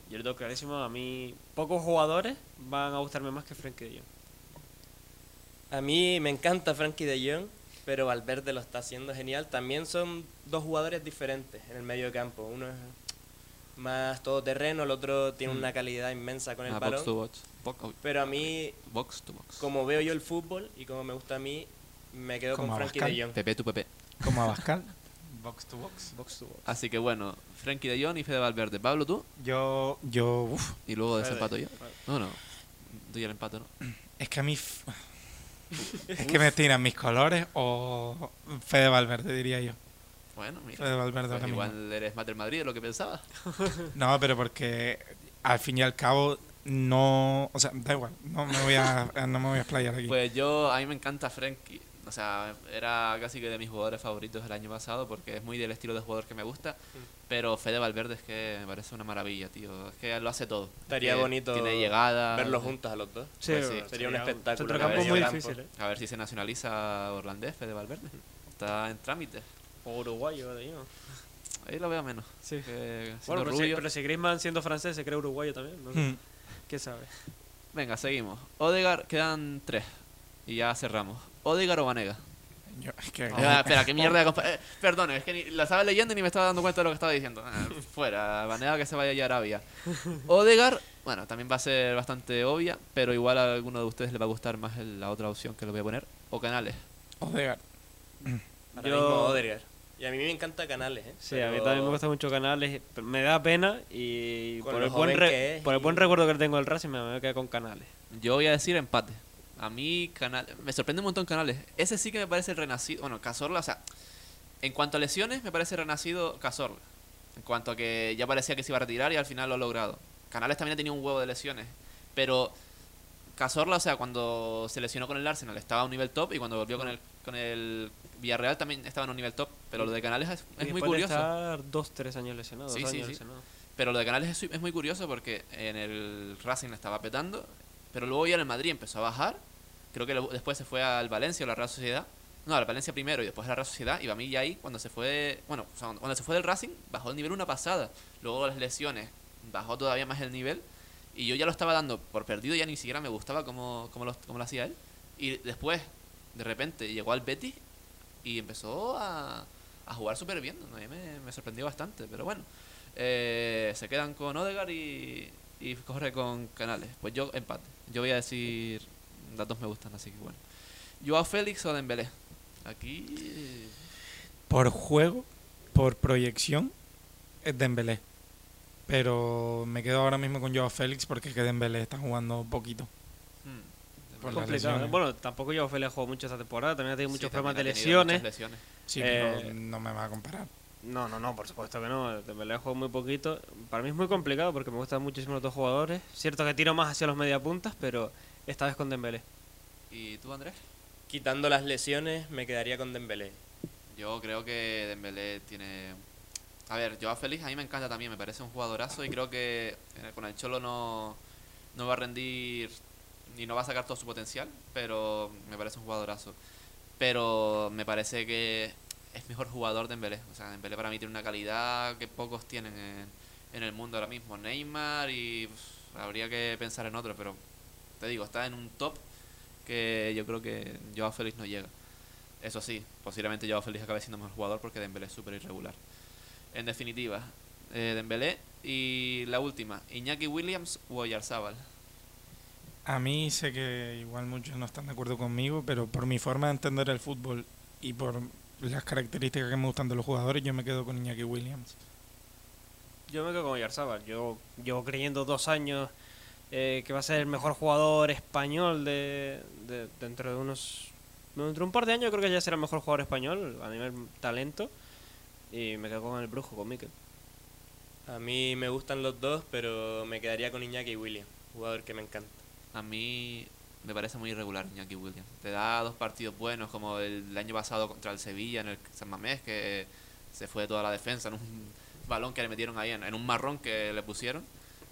Yo lo tengo clarísimo, a mí pocos jugadores van a gustarme más que Frenkie de Jong. A mí me encanta Frankie de Jong, pero Valverde lo está haciendo genial. También son dos jugadores diferentes en el medio de campo. Uno es más todoterreno, el otro tiene Mm. una calidad inmensa con el Ah, balón. box to box. Box, Pero a mí, box to box. como veo yo el fútbol y como me gusta a mí, me quedo Como con Frankie Abascal. de Jong. Pepe tu Pepe. Como Abascal. [LAUGHS] box to box. Box to box. Así que bueno, Frenkie de Jong y Fede Valverde. Pablo, tú. Yo, yo, uf, Y luego desempato yo. No, no. Tú ya el empato, ¿no? es que a mí, es que me tiran mis colores o Fede Valverde, diría yo. Bueno, mira. Fede Valverde pues mismo. igual eres más del Madrid de lo que pensaba. [LAUGHS] No, pero porque al fin y al cabo no, o sea, da igual, no me voy a, no me voy a explayar aquí. Pues yo, a mí me encanta Frenkie. O sea, era casi que de mis jugadores favoritos el año pasado porque es muy del estilo de jugador que me gusta. Pero Fede Valverde es que me parece una maravilla, tío. Es que lo hace todo. Estaría Que bonito Tiene llegada. Verlos juntos a los dos. Sí, Pues sí. Sería un espectáculo. Centrocampo Medio muy campo. difícil, ¿eh? A ver si se nacionaliza holandés, Fede Valverde. Está en trámite. O uruguayo, digo. Ahí lo veo menos. Sí. Que Bueno, pero si, pero si Griezmann siendo francés se cree uruguayo también, no. Mm. ¿Qué sabe? Venga, seguimos. Odegar, quedan tres. Y ya cerramos. Odegar o Vanega. Yo- es que, Ah, espera, qué mierda de compa- eh, Perdón, es que ni, la estaba leyendo y ni me estaba dando cuenta de lo que estaba diciendo. Ah, [LAUGHS] fuera, Vanega que se vaya ya a Arabia. Odegar, bueno, también va a ser bastante obvia, pero igual a alguno de ustedes le va a gustar más la otra opción que le voy a poner. O Canales. Ahora Yo- mismo Odegaard. Y a mí me encanta Canales, ¿eh? Sí, a mí también me gustan mucho Canales. Me da pena y por lo el, buen joven re- que es por el y- buen recuerdo que le tengo del Racing me voy a quedar con Canales. Yo voy a decir empate. A mí, Canales. Me sorprende un montón Canales. Ese sí que me parece el renacido. Bueno, Cazorla, o sea. En cuanto a lesiones, me parece renacido Cazorla. En cuanto a que ya parecía que se iba a retirar y al final lo ha logrado. Canales también ha tenido un huevo de lesiones. Pero Cazorla, o sea, cuando se lesionó con el Arsenal estaba a un nivel top y cuando volvió con el, con el Villarreal también estaba en un nivel top. Pero lo de Canales es, Y muy de curioso. estar dos, tres años lesionado. Sí, dos sí, años sí. lesionado. Pero lo de Canales es, es muy curioso porque en el Racing estaba petando, pero luego ya en el Madrid empezó a bajar. Creo que después se fue al Valencia o la Real Sociedad. No, al Valencia primero y después a la Real Sociedad. Y a mí ya ahí, cuando se fue. Bueno, cuando se fue del Racing, bajó el nivel una pasada. Luego las lesiones, bajó todavía más el nivel. Y yo ya lo estaba dando por perdido, ya ni siquiera me gustaba cómo, cómo, lo, cómo lo hacía él. Y después, de repente, llegó al Betis y empezó a, a jugar súper bien. Me sorprendió bastante, pero bueno. Eh, se quedan con Odegar y, y corre con Canales. Pues yo empate. Yo voy a decir, las dos me gustan, así que bueno. Joao Félix o Dembélé. Aquí Por juego, por proyección, es Dembélé. Pero me quedo ahora mismo con Joao Félix porque es que Dembélé está jugando poquito. hmm, Por Complicado. lesiones. Bueno, tampoco yo Félix ha jugado mucho esta temporada. También ha tenido muchos problemas de lesiones. lesiones. Sí, Eh, pero no me va a comparar. No, no, no, por supuesto que no. Dembélé ha jugado muy poquito. Para mí es muy complicado porque me gustan muchísimo los dos jugadores. Cierto que tiro más hacia los mediapuntas, pero esta vez con Dembélé. ¿Y tú, Andrés? Quitando las lesiones, me quedaría con Dembélé. Yo creo que Dembélé tiene... A ver, Joao Félix a mí me encanta también, me parece un jugadorazo y creo que eh, con el Cholo no, no va a rendir ni no va a sacar todo su potencial, pero me parece un jugadorazo. Pero me parece que es mejor jugador Dembélé. O sea, Dembélé para mí tiene una calidad que pocos tienen en, en el mundo ahora mismo. Neymar y habría que pensar en otro, pero te digo, está en un top que yo creo que Joao Félix no llega. Eso sí, posiblemente Joao Félix acabe siendo mejor jugador porque Dembélé es súper irregular. En definitiva, eh, Dembélé y la última, Iñaki Williams o Oyarzábal. A mí sé que igual muchos no están de acuerdo conmigo, pero por mi forma de entender el fútbol y por las características que me gustan de los jugadores, yo me quedo con Iñaki Williams. Yo me quedo con Oyarzábal. Yo llevo creyendo dos años eh, que va a ser el mejor jugador español de, de- dentro de unos... Dentro de un par de años creo que ya será el mejor jugador español a nivel talento. Y me quedo con el brujo, con Mikel. A mí me gustan los dos, pero me quedaría con Iñaki Williams, jugador que me encanta. A mí me parece muy irregular Iñaki Williams. Te da dos partidos buenos, como el año pasado contra el Sevilla en el San Mamés, que se fue toda la defensa en un balón que le metieron ahí, en, en un marrón que le pusieron,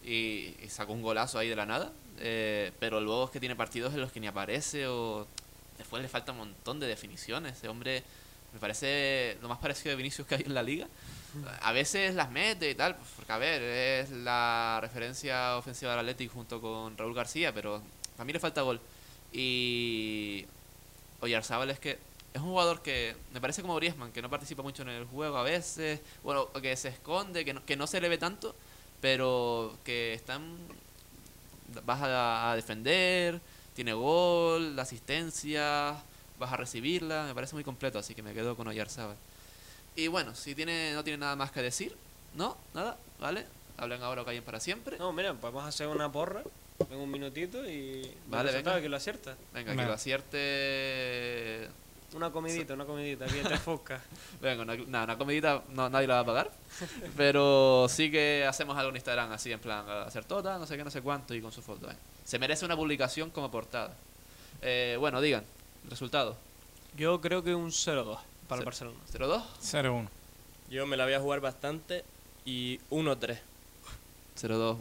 y, sacó un golazo ahí de la nada. Eh, pero luego es que tiene partidos en los que ni aparece o después le falta un montón de definiciones. Ese hombre me parece lo más parecido de Vinicius que hay en la liga. A veces las mete y tal, porque a ver, es la referencia ofensiva del Athletic junto con Raúl García, pero a mí le falta gol. Y Oyarzábal es que es un jugador que me parece como Griezmann, que no participa mucho en el juego a veces, bueno, que se esconde, que no, que no se le ve tanto, pero que está en- vas a, a defender, tiene gol, la asistencia, vas a recibirla, me parece muy completo, así que me quedo con Oyarzábal. Y bueno, si tiene no tiene nada más que decir, ¿no? Nada, ¿vale? Hablan ahora o callen para siempre. No, mira, podemos hacer una porra en un minutito y... Vale, venga. que lo acierta. Venga, que Venga. lo acierte Una comidita, una comidita, aquí te Fusca. [LAUGHS] Venga, una, nada, una comidita no, nadie la va a pagar. [LAUGHS] Pero sí que hacemos algo en Instagram así, en plan, hacer tota, no sé qué, no sé cuánto, y con su foto. ¿eh? Se merece una publicación como portada. Eh, bueno, digan, resultado. Yo creo que un 0-2 para el Barcelona. 0-2, 0-1. Yo me la voy a jugar bastante y 1-3. 0-2,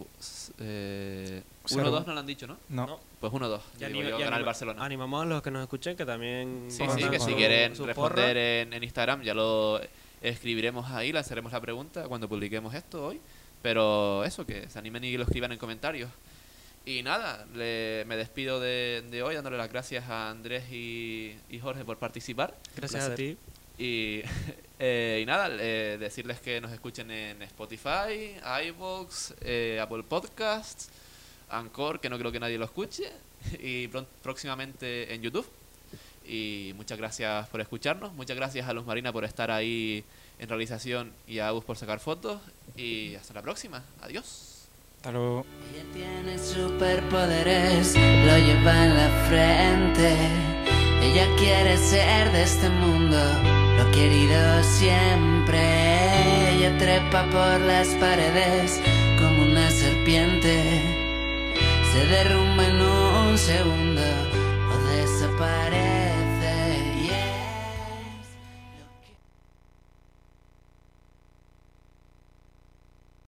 eh, Cero. 1-2 no lo han dicho, ¿no? No. No. Pues 1-2. Yo digo yo, gana el Barcelona. Animamos a los que nos escuchen que también. Sí, sí, que si quieren responder en, en Instagram ya lo escribiremos ahí, lanzaremos la pregunta cuando publiquemos esto hoy. Pero eso, que se animen y lo escriban en comentarios. Y nada, le- me despido de, de hoy dándole las gracias a Andrés y, y Jorge por participar. Gracias a ti. Y, [LAUGHS] eh, y nada, eh, decirles que nos escuchen en Spotify, iVoox, eh, Apple Podcasts, Anchor, que no creo que nadie lo escuche, [LAUGHS] y próximamente en YouTube. Y muchas gracias por escucharnos, muchas gracias a Luz Marina por estar ahí en realización y a Agus por sacar fotos. Y hasta la próxima, adiós. Hasta luego. Ella tiene superpoderes, lo lleva en la frente. Ella quiere ser de este mundo, lo querido siempre. Ella trepa por las paredes como una serpiente. Se derrumba en un segundo o desaparece.